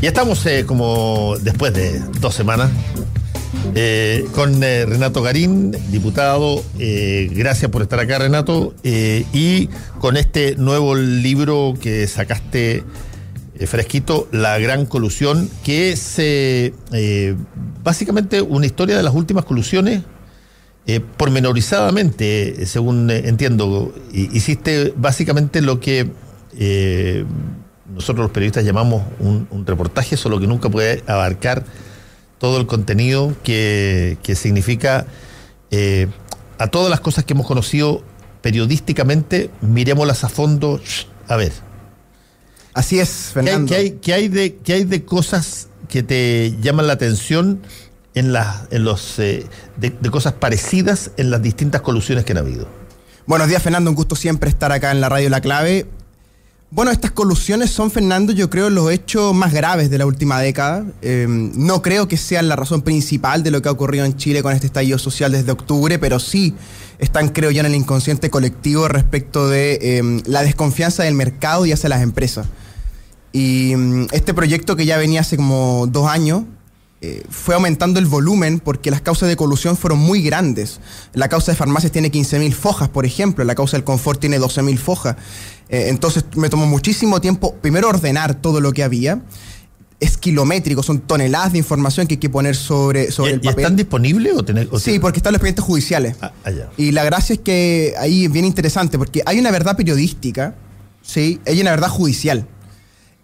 Y estamos eh, como después de dos semanas eh, con eh, Renato Garín, diputado. gracias por estar acá, Renato. y con este nuevo libro que sacaste fresquito, La Gran Colusión, que es básicamente una historia de las últimas colusiones. pormenorizadamente, según entiendo, hiciste básicamente lo que nosotros los periodistas llamamos un, reportaje, solo que nunca puede abarcar todo el contenido que, significa eh, a todas las cosas que hemos conocido periodísticamente, miremoslas a fondo, a ver. Así es, Fernando. ¿Qué hay, qué hay, de, qué hay de cosas que te llaman la atención en, las en los, eh, de, de cosas parecidas en las distintas colusiones que han habido? Buenos días, Fernando. Un gusto siempre estar acá en la radio La Clave. Bueno, estas colusiones son, Fernando, yo creo, los hechos más graves de la última década. Em, no creo que sean la razón principal de lo que ha ocurrido en Chile con este estallido social desde octubre, pero sí están, creo yo, en el inconsciente colectivo respecto de em, la desconfianza del mercado y hacia las empresas. Y em, este proyecto que ya venía hace como dos años, eh, fue aumentando el volumen porque las causas de colusión fueron muy grandes. La causa de farmacias tiene 15.000 fojas, por ejemplo, la causa del confort tiene 12.000 fojas. Eh, entonces me tomó muchísimo tiempo primero ordenar todo lo que había. Es kilométrico, son toneladas de información que hay que poner sobre, sobre el papel. ¿Están disponibles o, tener, Sí, porque están los expedientes judiciales. Ah, ah y la gracia es que ahí es bien interesante porque hay una verdad periodística, ¿sí? hay una verdad judicial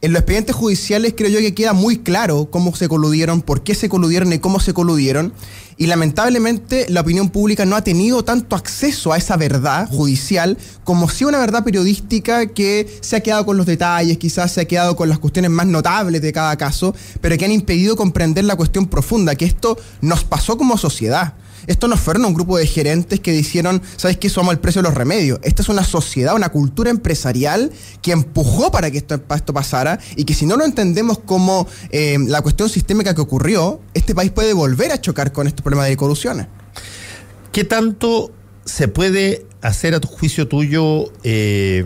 en los expedientes judiciales creo yo que queda muy claro cómo se coludieron, por qué se coludieron y cómo se coludieron. Y lamentablemente la opinión pública no ha tenido tanto acceso a esa verdad judicial como si una verdad periodística que se ha quedado con los detalles, quizás se ha quedado con las cuestiones más notables de cada caso, pero que han impedido comprender la cuestión profunda, que esto nos pasó como sociedad. Esto no fueron un grupo de gerentes que dijeron, ¿sabes qué? Somos el precio de los remedios. Esta es una sociedad, una cultura empresarial que empujó para que esto, pasara y que si no lo entendemos como eh, la cuestión sistémica que ocurrió, este país puede volver a chocar con estos problemas de corrupción. ¿Qué tanto se puede hacer a tu juicio tuyo, eh,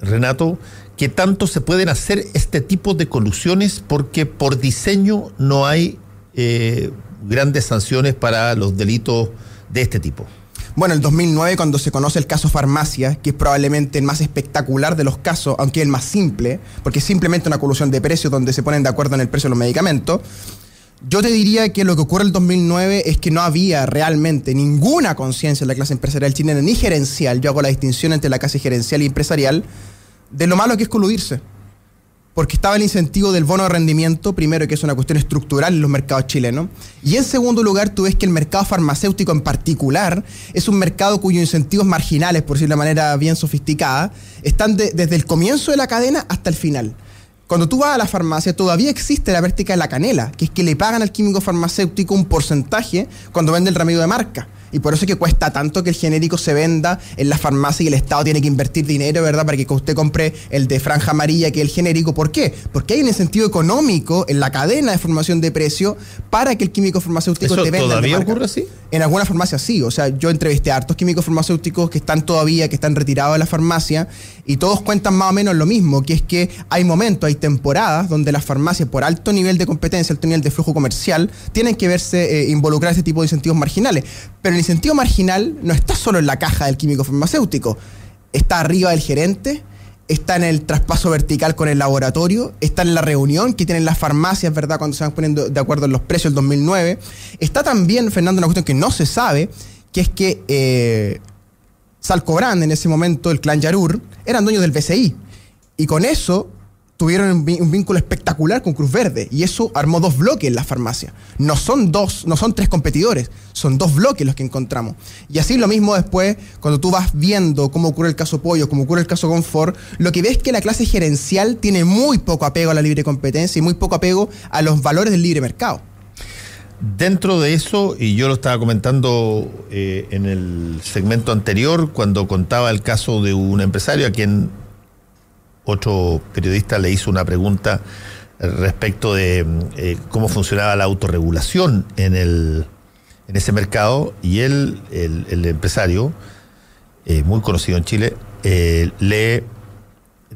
Renato? ¿Qué tanto se pueden hacer este tipo de colusiones? Porque por diseño no hay eh, grandes sanciones para los delitos de este tipo. Bueno, el 2009, cuando se conoce el caso Farmacia, que es probablemente el más espectacular de los casos, aunque el más simple, porque es simplemente una colusión de precios donde se ponen de acuerdo en el precio de los medicamentos, yo te diría que lo que ocurre en el 2009 es que no había realmente ninguna conciencia en la clase empresarial chilena, ni gerencial, yo hago la distinción entre la clase gerencial y empresarial, de lo malo que es coludirse porque estaba el incentivo del bono de rendimiento, primero que es una cuestión estructural en los mercados chilenos, y en segundo lugar tú ves que el mercado farmacéutico en particular es un mercado cuyos incentivos marginales, por decirlo de manera bien sofisticada, están desde el comienzo de la cadena hasta el final. Cuando tú vas a la farmacia, todavía existe la práctica de la canela, que es que le pagan al químico farmacéutico un porcentaje cuando vende el remedio de marca. Y por eso es que cuesta tanto que el genérico se venda en la farmacia y el Estado tiene que invertir dinero, ¿verdad? Para que usted compre el de franja amarilla, que es el genérico. ¿Por qué? Porque hay un incentivo económico en la cadena de formación de precio para que el químico farmacéutico te venda. ¿Todavía ocurre así? En algunas farmacias sí. O sea, yo entrevisté a hartos químicos farmacéuticos que están todavía, que están retirados de la farmacia y todos cuentan más o menos lo mismo, que es que hay momentos, hay temporadas donde las farmacias, por alto nivel de competencia, alto nivel de flujo comercial, tienen que verse eh, involucrar este tipo de incentivos marginales. Pero el incentivo marginal no está solo en la caja del químico farmacéutico, está arriba del gerente, está en el traspaso vertical con el laboratorio, está en la reunión que tienen las farmacias, ¿verdad? Cuando se van poniendo de acuerdo en los precios del 2009. Está también, Fernando, una cuestión que no se sabe, que es que eh, en ese momento, el clan Yarur, eran dueños del BCI. Y con eso tuvieron un, vínculo espectacular con Cruz Verde y eso armó dos bloques en la farmacia. No son dos, no son tres competidores, son dos bloques los que encontramos. Y así lo mismo después, cuando tú vas viendo cómo ocurre el caso Pollo, cómo ocurre el caso Confort, lo que ves es que la clase gerencial tiene muy poco apego a la libre competencia y muy poco apego a los valores del libre mercado. Dentro de eso, y yo lo estaba comentando eh, en el segmento anterior, cuando contaba el caso de un empresario a quien otro periodista le hizo una pregunta respecto de eh, cómo funcionaba la autorregulación en, el, en ese mercado y él, el, empresario, eh, muy conocido en Chile, eh, le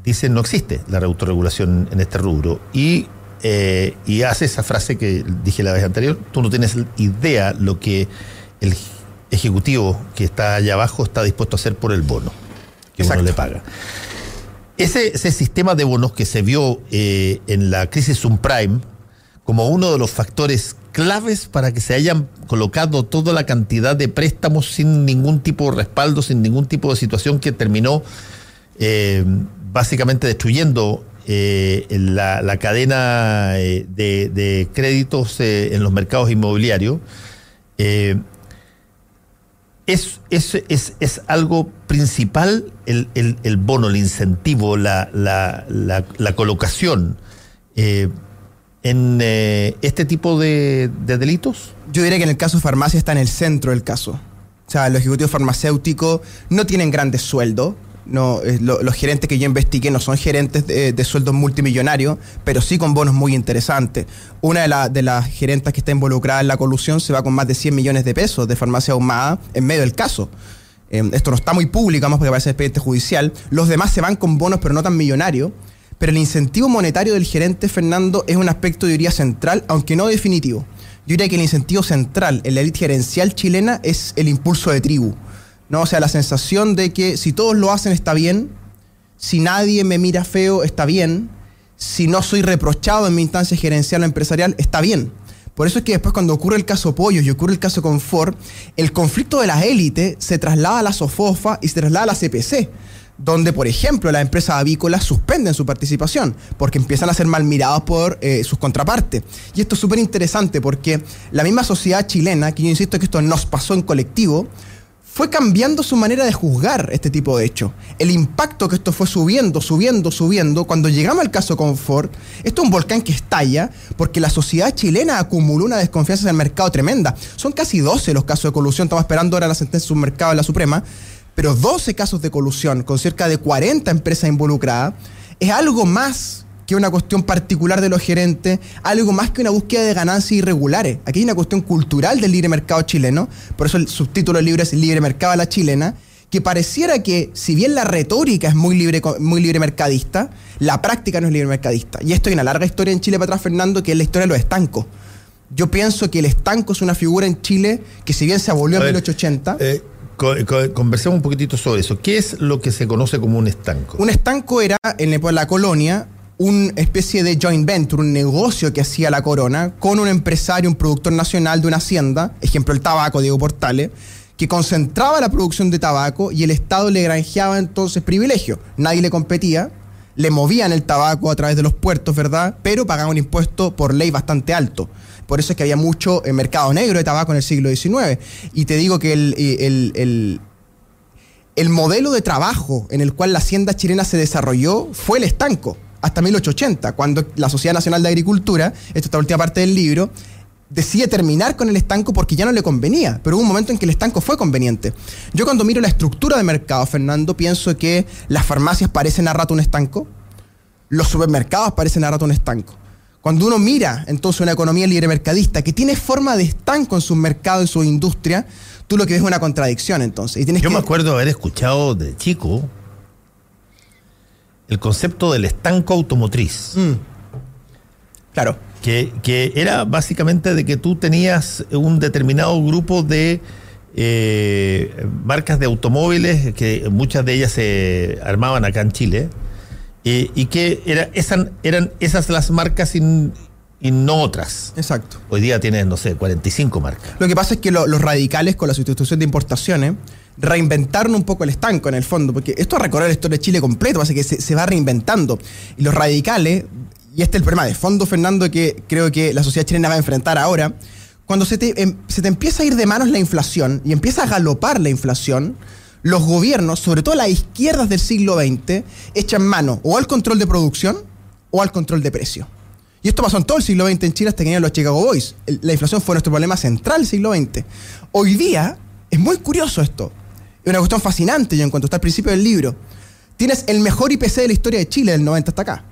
dice no existe la autorregulación en este rubro y eh, y hace esa frase que dije la vez anterior, tú no tienes idea lo que el ejecutivo que está allá abajo está dispuesto a hacer por el bono que uno le paga. Ese, sistema de bonos que se vio eh, en la crisis subprime como uno de los factores claves para que se hayan colocado toda la cantidad de préstamos sin ningún tipo de respaldo, sin ningún tipo de situación que terminó eh, básicamente destruyendo eh, la, cadena eh, de, créditos en los mercados inmobiliarios. Es, es, algo principal el, bono, el incentivo, la, la colocación en eh, este tipo de, delitos? Yo diría que en el caso de farmacia está en el centro del caso. O sea, los ejecutivos farmacéuticos no tienen grandes sueldos. No, los gerentes que yo investigué no son gerentes de, sueldos multimillonarios, pero sí con bonos muy interesantes. Una de, de las gerentes que está involucrada en la colusión se va con más de 100 millones de pesos de farmacia ahumada en medio del caso. Em, esto no está muy público, vamos, porque parece expediente judicial. Los demás se van con bonos, pero no tan millonarios pero el incentivo monetario del gerente Fernando es un aspecto, diría, central, aunque no definitivo. Yo diría que el incentivo central en la élite gerencial chilena es el impulso de tribu. ¿No? O sea, la sensación de que si todos lo hacen está bien, si nadie me mira feo está bien, si no soy reprochado en mi instancia gerencial o empresarial está bien. Por eso es que después cuando ocurre el caso Pollo y ocurre el caso Confort, el conflicto de las élites se traslada a la SOFOFA y se traslada a la CPC donde, por ejemplo, las empresas avícolas suspenden su participación porque empiezan a ser mal mirados por eh, sus contrapartes. Y esto es súper interesante porque la misma sociedad chilena, que yo insisto que esto nos pasó en colectivo, fue cambiando su manera de juzgar este tipo de hechos. El impacto que esto fue subiendo, subiendo, subiendo, cuando llegamos al caso Confort, esto es un volcán que estalla porque la sociedad chilena acumuló una desconfianza en el mercado tremenda. Son casi 12 los casos de colusión, estamos esperando ahora la sentencia de mercado en la Suprema, pero 12 casos de colusión con cerca de 40 empresas involucradas, es algo más que una cuestión particular de los gerentes, algo más que una búsqueda de ganancias irregulares. Aquí hay una cuestión cultural del libre mercado chileno, por eso el subtítulo del libro es Libre Mercado a la Chilena, que pareciera que, si bien la retórica es muy libre, muy libre mercadista, la práctica no es libre mercadista. Y esto hay una larga historia en Chile para atrás, Fernando, que es la historia de los estancos. Yo pienso que el estanco es una figura en Chile que, si bien se abolió en 1880. Conversemos un poquitito sobre eso. ¿Qué es lo que se conoce como un estanco? Un estanco era en la colonia una especie de joint venture, un negocio que hacía la corona con un empresario, un productor nacional de una hacienda, ejemplo el tabaco, Diego Portales, que concentraba la producción de tabaco y el Estado le granjeaba entonces privilegios. Nadie le competía, le movían el tabaco a través de los puertos, ¿verdad? Pero pagaban un impuesto por ley bastante alto. Por eso es que había mucho eh, mercado negro de tabaco en el siglo XIX. Y te digo que el, el, modelo de trabajo en el cual la hacienda chilena se desarrolló fue el estanco, hasta 1880, cuando la Sociedad Nacional de Agricultura, esta es la última parte del libro, decide terminar con el estanco porque ya no le convenía, pero hubo un momento en que el estanco fue conveniente. Yo cuando miro la estructura de mercado, Fernando, pienso que las farmacias parecen a rato un estanco, los supermercados parecen a rato un estanco. Cuando uno mira entonces una economía libre mercadista que tiene forma de estanco en sus mercados, en su industria, tú lo que ves es una contradicción entonces. Yo me acuerdo haber escuchado de chico el concepto del estanco automotriz. Mm. Claro. Que, era básicamente de que tú tenías un determinado grupo de eh, marcas de automóviles, que muchas de ellas se armaban acá en Chile eh, y que era, eran esas las marcas y, no otras. Exacto. Hoy día tienes, no sé, 45 marcas. Lo que pasa es que los radicales con la sustitución de importaciones reinventaron un poco el estanco en el fondo, porque esto es recorrer la historia de Chile completo, pasa que se, va reinventando. Y los radicales, y este es el problema de fondo, Fernando, que creo que la sociedad chilena va a enfrentar ahora, cuando se te, em, se te empieza a ir de manos la inflación y empieza a galopar la inflación, los gobiernos, sobre todo las izquierdas del siglo XX, echan mano o al control de producción o al control de precio. Y esto pasó en todo el siglo XX en Chile hasta que vinieron los Chicago Boys. La inflación fue nuestro problema central del siglo XX. Hoy día es muy curioso esto. Es una cuestión fascinante, yo en cuanto está al principio del libro. Tienes el mejor IPC de la historia de Chile del 90 hasta acá.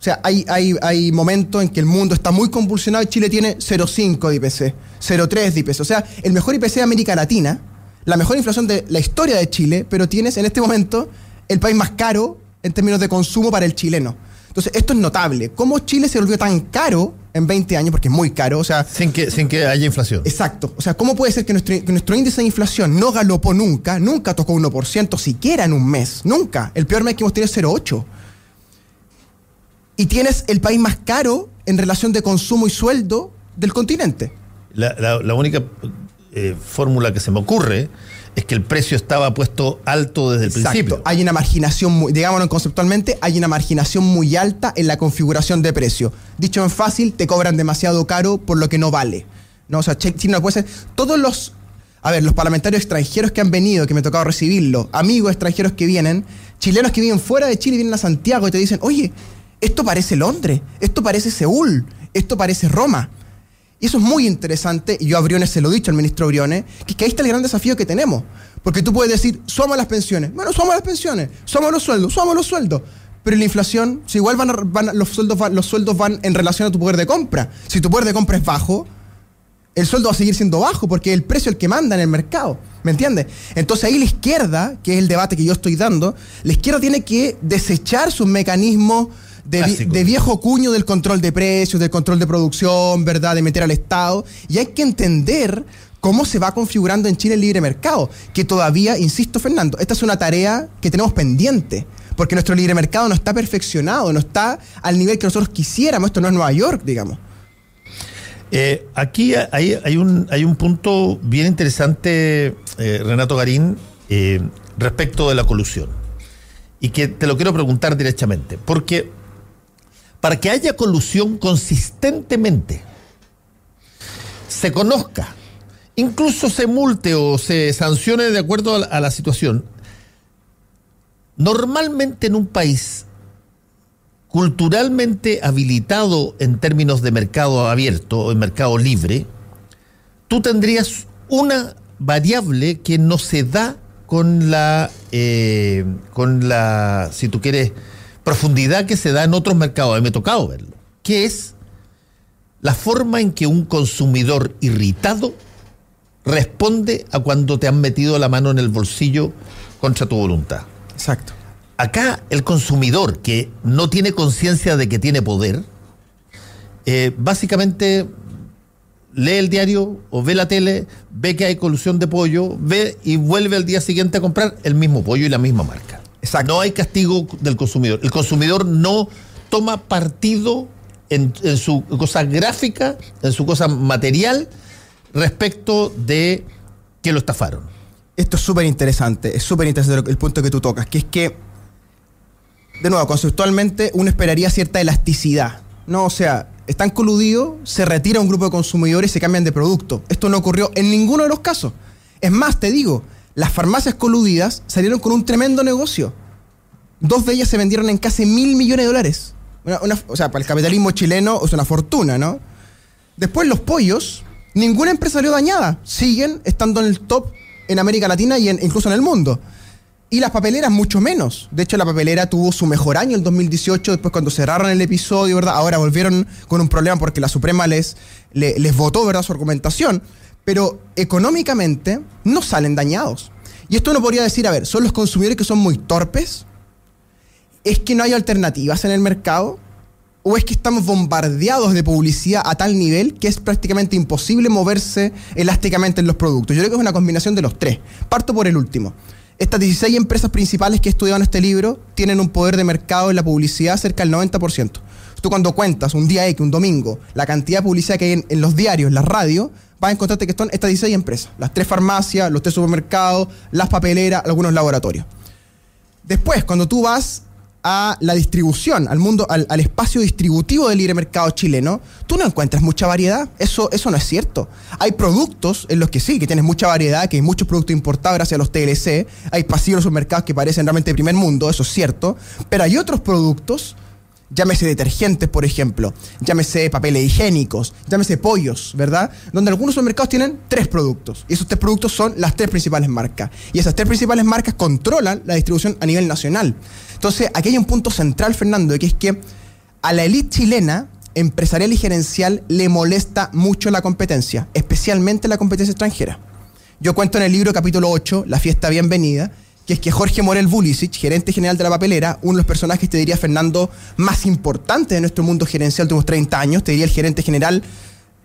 O sea, hay, hay, hay momentos en que el mundo está muy convulsionado y Chile tiene 0,5 de IPC, 0,3 de IPC. O sea, el mejor IPC de América Latina la mejor inflación de la historia de Chile, pero tienes en este momento el país más caro en términos de consumo para el chileno. Entonces, esto es notable. ¿Cómo Chile se volvió tan caro en 20 años? Porque es muy caro, o sea... Sin que, sin que haya inflación. Exacto. O sea, ¿cómo puede ser que nuestro, que nuestro índice de inflación no galopó nunca, nunca tocó 1%, siquiera en un mes? Nunca. El peor mes que hemos tenido es 0,8%. Y tienes el país más caro en relación de consumo y sueldo del continente. La, la- la única eh, fórmula que se me ocurre es que el precio estaba puesto alto desde el Exacto. principio. Hay una marginación, muy, digámoslo conceptualmente, hay una marginación muy alta en la configuración de precio. Dicho en fácil, te cobran demasiado caro por lo que no vale. ¿no? O sea, no puede ser. Todos los. A ver, los parlamentarios extranjeros que han venido, que me ha tocado recibirlo, amigos extranjeros que vienen, chilenos que viven fuera de Chile y vienen a Santiago y te dicen, oye, esto parece Londres, esto parece Seúl, esto parece Roma. Y eso es muy interesante, y yo a Briones se lo he dicho al ministro Briones, que, es que ahí está el gran desafío que tenemos. Porque tú puedes decir, somos las pensiones. Bueno, somos las pensiones, somos los sueldos, somos los sueldos. Pero la inflación, si igual van, a- van a- los, sueldos van, los sueldos van en relación a tu poder de compra. Si tu poder de compra es bajo, el sueldo va a seguir siendo bajo porque es el precio el que manda en el mercado. ¿Me entiendes? Entonces ahí la izquierda, que es el debate que yo estoy dando, la izquierda tiene que desechar sus mecanismos de, viejo cuño del control de precios, del control de producción, ¿verdad? De meter al Estado. Y hay que entender cómo se va configurando en Chile el libre mercado. Que todavía, insisto, Fernando, esta es una tarea que tenemos pendiente. Porque nuestro libre mercado no está perfeccionado, no está al nivel que nosotros quisiéramos. Esto no es Nueva York, digamos. Eh, aquí hay, hay un, hay un punto bien interesante, eh, Renato Garín, eh, respecto de la colusión. Y que te lo quiero preguntar directamente. Porque para que haya colusión consistentemente, se conozca, incluso se multe o se sancione de acuerdo a la, situación, normalmente en un país culturalmente habilitado en términos de mercado abierto o en mercado libre, tú tendrías una variable que no se da con la, eh, con la, si tú quieres, profundidad que se da en otros mercados. A mí me ha tocado verlo. Que es la forma en que un consumidor irritado responde a cuando te han metido la mano en el bolsillo contra tu voluntad. Exacto. Acá el consumidor que no tiene conciencia de que tiene poder, eh, básicamente lee el diario o ve la tele, ve que hay colusión de pollo, ve y vuelve al día siguiente a comprar el mismo pollo y la misma marca. Exacto. No hay castigo del consumidor. El consumidor no toma partido en, en su cosa gráfica, en su cosa material, respecto de que lo estafaron. Esto es súper interesante, es súper interesante el punto que tú tocas, que es que, de nuevo, conceptualmente uno esperaría cierta elasticidad, ¿no? O sea, están coludidos, se retira un grupo de consumidores y se cambian de producto. Esto no ocurrió en ninguno de los casos. Es más, te digo, las farmacias coludidas salieron con un tremendo negocio. Dos de ellas se vendieron en casi mil millones de dólares. Una- o sea, para el capitalismo chileno es una fortuna, ¿no? Después los pollos, ninguna empresa salió dañada. Siguen estando en el top en América Latina y en- incluso en el mundo. Y las papeleras mucho menos. De hecho, la papelera tuvo su mejor año el 2018, después cuando cerraron el episodio, ¿verdad? Ahora volvieron con un problema porque la Suprema les, le- les votó, ¿verdad? Su argumentación. Pero económicamente no salen dañados. Y esto uno podría decir, a ver, ¿son los consumidores que son muy torpes? ¿Es que no hay alternativas en el mercado? ¿O es que estamos bombardeados de publicidad a tal nivel que es prácticamente imposible moverse elásticamente en los productos? Yo creo que es una combinación de los tres. Parto por el último. Estas 16 empresas principales que en este libro tienen un poder de mercado en la publicidad cerca del 90%. Tú cuando cuentas un día X, un domingo, la cantidad de publicidad que hay en, en los diarios, en las radios, vas a encontrarte que son estas 16 empresas. Las tres farmacias, los tres supermercados, las papeleras, algunos laboratorios. Después, cuando tú vas a la distribución, al mundo, al, espacio distributivo del libre mercado chileno, tú no encuentras mucha variedad. Eso, eso no es cierto. Hay productos en los que sí, que tienes mucha variedad, que hay muchos productos importados gracias a los TLC, hay pasillos de supermercados que parecen realmente de primer mundo, eso es cierto, pero hay otros productos llámese detergentes, por ejemplo, llámese papeles higiénicos, llámese pollos, ¿verdad? Donde algunos supermercados tienen tres productos. Y esos tres productos son las tres principales marcas. Y esas tres principales marcas controlan la distribución a nivel nacional. Entonces, aquí hay un punto central, Fernando, que es que a la élite chilena, empresarial y gerencial, le molesta mucho la competencia, especialmente la competencia extranjera. Yo cuento en el libro capítulo 8, La fiesta bienvenida, que es que Jorge Morel Bulicic, gerente general de la papelera, uno de los personajes, te diría Fernando, más importante de nuestro mundo gerencial de unos 30 años, te diría el gerente general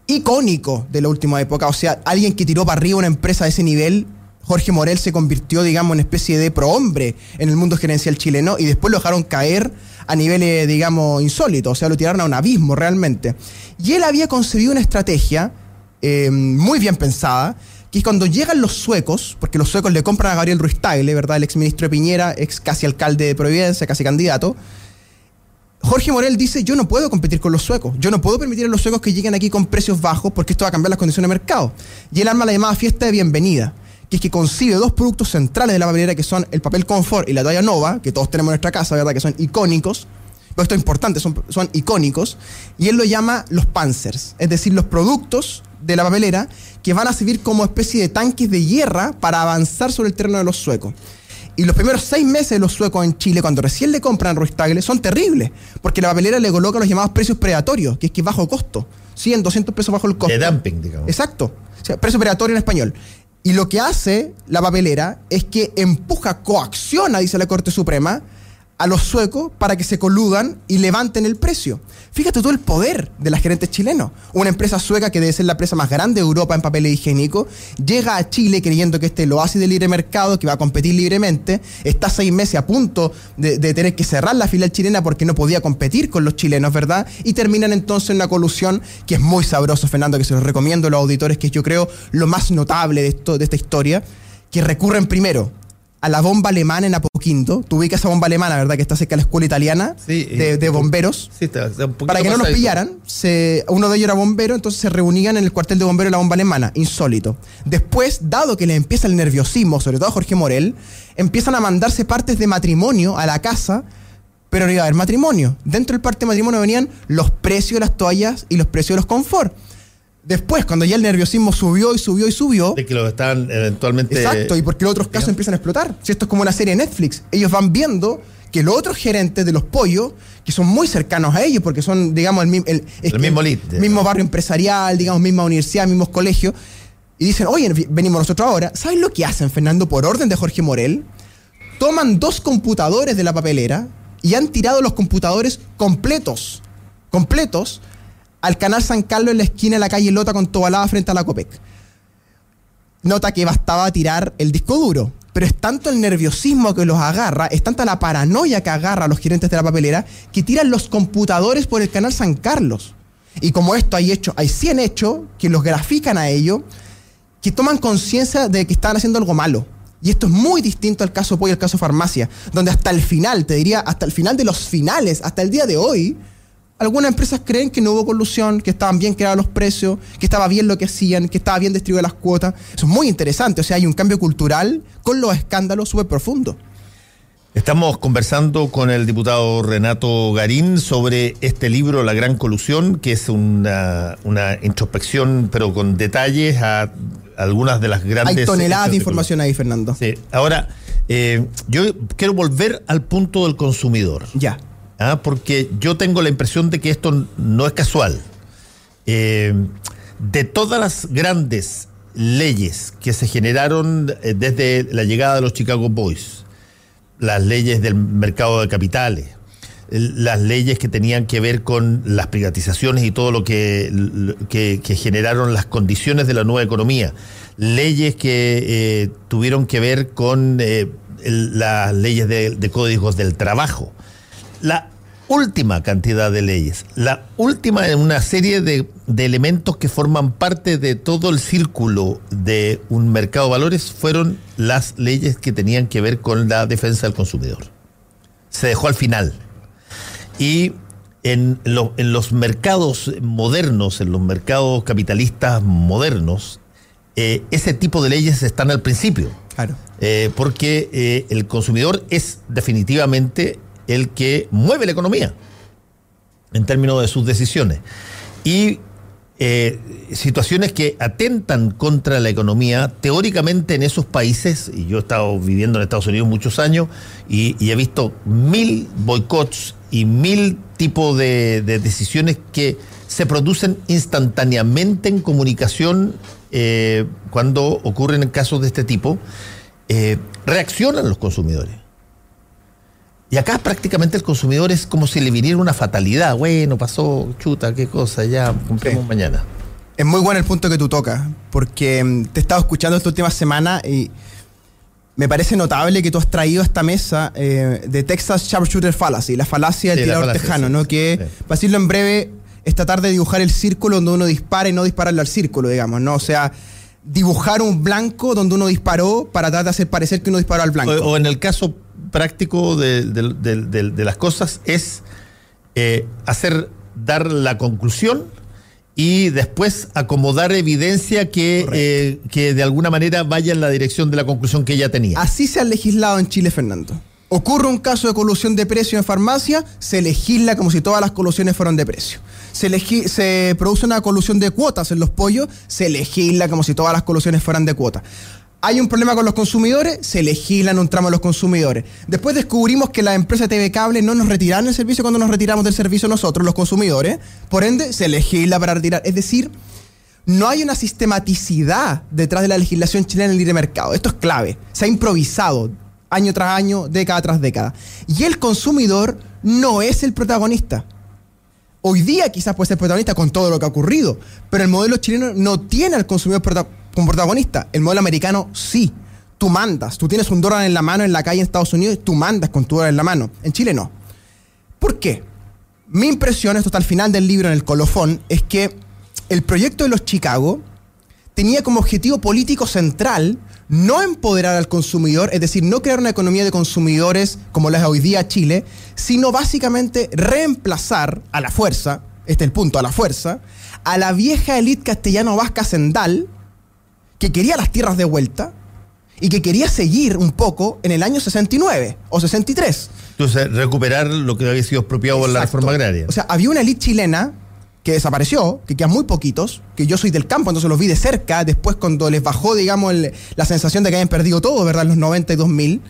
icónico de la última época, o sea, alguien que tiró para arriba una empresa de ese nivel. Jorge Morel se convirtió, digamos, en una especie de prohombre en el mundo gerencial chileno y después lo dejaron caer a niveles, digamos, insólitos, o sea, lo tiraron a un abismo realmente. Y él había concebido una estrategia eh, muy bien pensada, que es cuando llegan los suecos, porque los suecos le compran a Gabriel Ruiz Tagle, ¿verdad? El exministro de Piñera, ex casi alcalde de Providencia, casi candidato. Jorge Morel dice, yo no puedo competir con los suecos, yo no puedo permitir a los suecos que lleguen aquí con precios bajos porque esto va a cambiar las condiciones de mercado. Y él arma la llamada fiesta de bienvenida, que es que concibe dos productos centrales de la papelera que son el papel confort y la toalla nova, que todos tenemos en nuestra casa, ¿verdad? Que son icónicos, esto es importante, son, son icónicos, y él lo llama los panzers, es decir, los productos de la papelera que van a servir como especie de tanques de guerra para avanzar sobre el terreno de los suecos. Y los primeros seis meses de los suecos en Chile, cuando recién le compran Ruiz Tagle, son terribles, porque la papelera le coloca los llamados precios predatorios, que es que es bajo costo, 100, 200 pesos bajo el costo. De dumping, digamos. Exacto, o sea, precio predatorio en español. Y lo que hace la papelera es que empuja, coacciona, dice la Corte Suprema, a los suecos para que se coludan y levanten el precio. Fíjate todo el poder de las gerentes chilenos. Una empresa sueca que debe ser la empresa más grande de Europa en papel higiénico, llega a Chile creyendo que este lo hace de libre mercado, que va a competir libremente, está seis meses a punto de, tener que cerrar la filial chilena porque no podía competir con los chilenos, ¿verdad? Y terminan entonces en una colusión que es muy sabroso, Fernando, que se los recomiendo a los auditores, que yo creo lo más notable de, esto, de esta historia, que recurren primero a la bomba alemana en Apoquindo. Tú ubicas esa bomba alemana, ¿verdad? Que está cerca de la escuela italiana Sí, de, de bomberos. Sí, está- está un poquito Para que no nos pasadito. pillaran, se- uno de ellos era bombero, entonces se reunían en el cuartel de bomberos de la bomba alemana. Insólito. Después, dado que le empieza el nerviosismo, sobre todo a Jorge Morel, empiezan a mandarse partes de matrimonio a la casa, pero no iba a haber matrimonio. Dentro del parte de matrimonio venían los precios de las toallas y los precios de los confort. Después, cuando ya el nerviosismo subió y subió y subió, De que lo estaban eventualmente. Exacto, y porque los otros casos empiezan a explotar. Si esto es como una serie de Netflix, ellos van viendo que los otros gerentes de los pollos, que son muy cercanos a ellos, porque son, digamos, el, mi- el, es El que- mismo lead, mismo barrio empresarial, digamos, misma universidad, mismos colegios, y dicen, oye, venimos nosotros ahora. ¿Sabes lo que hacen, Fernando, por orden de Jorge Morel? Toman dos computadores de la papelera y han tirado los computadores completos, completos, al canal San Carlos en la esquina de la calle Lota con Tobalaba frente a la Copec nota que bastaba tirar el disco duro. Pero es tanto el nerviosismo que los agarra, es tanta la paranoia que agarra a los gerentes de la papelera, que tiran los computadores por el canal San Carlos. Y como esto hay hecho, hay 100 hechos que los grafican a ello, que toman conciencia de que estaban haciendo algo malo. Y esto es muy distinto al caso Pollo y al caso Farmacia, donde hasta el final, te diría, hasta el final de los finales, hasta el día de hoy, algunas empresas creen que no hubo colusión, que estaban bien creados los precios, que estaba bien lo que hacían, que estaba bien distribuidas las cuotas. Eso es muy interesante. O sea, hay un cambio cultural con los escándalos súper profundos. Estamos conversando con el diputado Renato Garín sobre este libro, La Gran Colusión, que es una, una introspección, pero con detalles a algunas de las grandes. Hay toneladas de información ahí, Fernando. Sí. Ahora, eh, yo quiero volver al punto del consumidor. Ya. ¿Ah? porque yo tengo la impresión de que esto no es casual. Eh, de todas las grandes leyes que se generaron eh, desde la llegada de los Chicago Boys, las leyes del mercado de capitales, las leyes que tenían que ver con las privatizaciones y todo lo que, generaron las condiciones de la nueva economía, leyes que eh, tuvieron que ver con las leyes de, de códigos del trabajo, la última cantidad de leyes, la última en una serie de, de elementos que forman parte de todo el círculo de un mercado de valores fueron las leyes que tenían que ver con la defensa del consumidor. Se dejó al final. Y en, lo- en los mercados modernos, en los mercados capitalistas modernos, eh, ese tipo de leyes están al principio. Claro. Eh, porque eh, el consumidor es definitivamente el que mueve la economía en términos de sus decisiones. Y eh, situaciones que atentan contra la economía, teóricamente en esos países, y yo he estado viviendo en Estados Unidos muchos años y, he visto mil boicots y mil tipos de, de decisiones que se producen instantáneamente en comunicación eh, cuando ocurren casos de este tipo. eh, reaccionan los consumidores. Y acá prácticamente el consumidor es como si le viniera una fatalidad. Bueno, pasó, chuta, qué cosa, ya compremos mañana. Es muy bueno el punto que tú tocas, porque mm, te he estado escuchando esta última semana y me parece notable que tú has traído a esta mesa eh, de Texas Sharpshooter Fallacy, la falacia del tirador tejano, ¿no? Que, para decirlo en breve, es tratar de dibujar el círculo donde uno dispara y no dispararle al círculo, digamos, ¿no? O sea, dibujar un blanco donde uno disparó para tratar de hacer parecer que uno disparó al blanco. O, en el caso práctico de, las cosas es eh, hacer, dar la conclusión y después acomodar evidencia que, eh, que de alguna manera vaya en la dirección de la conclusión que ella tenía. Así se ha legislado en Chile, Fernando. Ocurre un caso de colusión de precio en farmacia, se legisla como si todas las colusiones fueran de precio. Se, se produce una colusión de cuotas en los pollos, se legisla como si todas las colusiones fueran de cuotas hay un problema con los consumidores, se legislan un tramo a los consumidores. Después descubrimos que la empresa TV Cable no nos retiraron el servicio cuando nos retiramos del servicio nosotros, los consumidores. Por ende, se legisla para retirar. Es decir, no hay una sistematicidad detrás de la legislación chilena en el libre mercado. Esto es clave. Se ha improvisado año tras año, década tras década. Y el consumidor no es el protagonista. Hoy día quizás puede ser protagonista con todo lo que ha ocurrido, pero el modelo chileno no tiene al consumidor protagonista como protagonista. El modelo americano sí. Tú mandas, tú tienes un dólar en la mano en la calle en Estados Unidos y tú mandas con tu dólar en la mano. En Chile no. ¿Por qué? Mi impresión, esto está al final del libro en el colofón, es que el proyecto de los Chicago tenía como objetivo político central no empoderar al consumidor, es decir, no crear una economía de consumidores como la es hoy día Chile, sino básicamente reemplazar a la fuerza, este es el punto, a la fuerza, a la vieja élite castellano-vasca sendal, que quería las tierras de vuelta y que quería seguir un poco en el año 69 o 63. Entonces, recuperar lo que había sido expropiado por la reforma agraria. O sea, había una élite chilena que desapareció, que quedan muy poquitos, que yo soy del campo, entonces los vi de cerca, después cuando les bajó, digamos, la sensación de que habían perdido todo, ¿verdad?, en los 92 mil,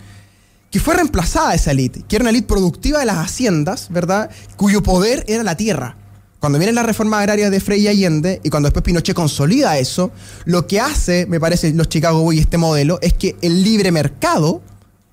que fue reemplazada esa élite, que era una élite productiva de las haciendas, ¿verdad?, cuyo poder era la tierra. Cuando viene la reforma agraria de Frei y Allende y cuando después Pinochet consolida eso, lo que hace, me parece, los Chicago Boys este modelo, es que el libre mercado,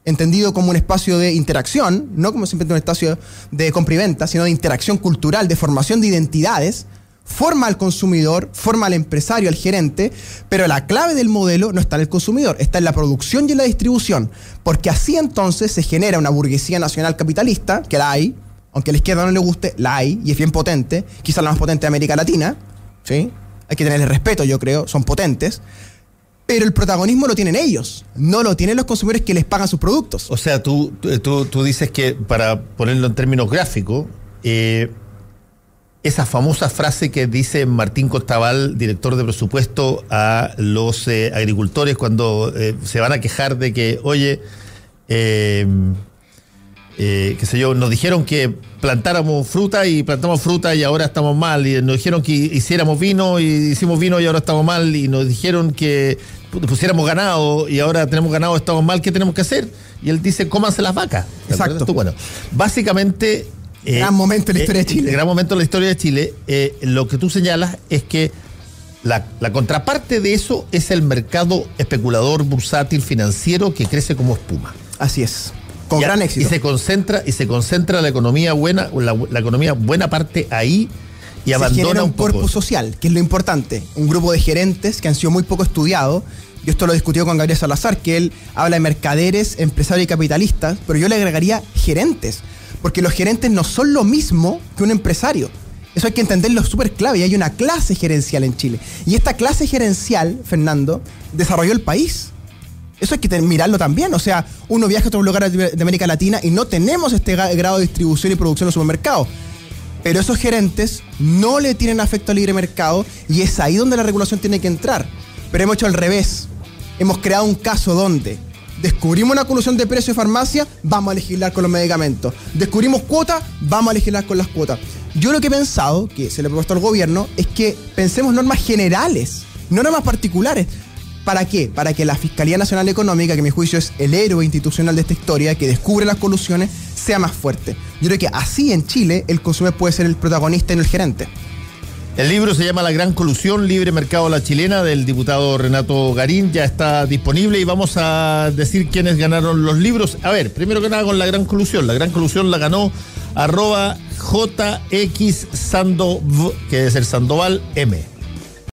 entendido como un espacio de interacción, no como simplemente un espacio de compra y venta, sino de interacción cultural, de formación de identidades, forma al consumidor, forma al empresario, al gerente, pero la clave del modelo no está en el consumidor, está en la producción y en la distribución, porque así entonces se genera una burguesía nacional capitalista, que la hay, aunque a la izquierda no le guste, la hay y es bien potente, quizás la más potente de América Latina, ¿sí? Hay que tenerle respeto, yo creo, son potentes. Pero el protagonismo lo tienen ellos, no lo tienen los consumidores que les pagan sus productos. O sea, tú, tú, tú dices que, para ponerlo en términos gráficos, eh, esa famosa frase que dice Martín Costabal, director de presupuesto, a los eh, agricultores cuando eh, se van a quejar de que, oye, eh, qué sé yo, nos dijeron que plantáramos fruta y plantamos fruta y ahora estamos mal, y nos dijeron que hiciéramos vino y hicimos vino y ahora estamos mal, y nos dijeron que pusiéramos ganado y ahora tenemos ganado, estamos mal, ¿qué tenemos que hacer? Y él dice, cómanse las vacas. Exacto. Bueno, básicamente... Eh, gran momento en la historia de Chile. Gran momento en la historia de Chile. Eh, lo que tú señalas es que la, la, contraparte de eso es el mercado especulador bursátil financiero que crece como espuma. Así es. Con gran éxito. Y se concentra, y se concentra la economía buena, la, economía buena parte ahí y se abandona un, cuerpo social, que es lo importante. Un grupo de gerentes que han sido muy poco estudiados. Yo esto lo discutido con Gabriel Salazar, que él habla de mercaderes, empresarios y capitalistas, pero yo le agregaría gerentes, porque los gerentes no son lo mismo que un empresario. Eso hay que entenderlo súper clave. Y hay una clase gerencial en Chile. Y esta clase gerencial, Fernando, desarrolló el país. Eso hay que mirarlo también. O sea, uno viaja a otros lugares de América Latina y no tenemos este grado de distribución y producción en los supermercados. Pero esos gerentes no le tienen afecto al libre mercado y es ahí donde la regulación tiene que entrar. Pero hemos hecho al revés. Hemos creado un caso donde descubrimos una colusión de precio de farmacia, vamos a legislar con los medicamentos. Descubrimos cuotas, vamos a legislar con las cuotas. Yo lo que he pensado, que se le ha propuesto al gobierno, es que pensemos normas generales, no normas particulares. ¿Para qué? Para que la Fiscalía Nacional Económica, que a mi juicio es el héroe institucional de esta historia, que descubre las colusiones, sea más fuerte. Yo creo que así en Chile el consumidor puede ser el protagonista y no el gerente. El libro se llama La Gran Colusión, Libre Mercado a la Chilena, del diputado Renato Garín. Ya está disponible y vamos a decir quiénes ganaron los libros. A ver, primero que nada con La Gran Colusión. La Gran Colusión la ganó arroba JX que es el Sandoval M.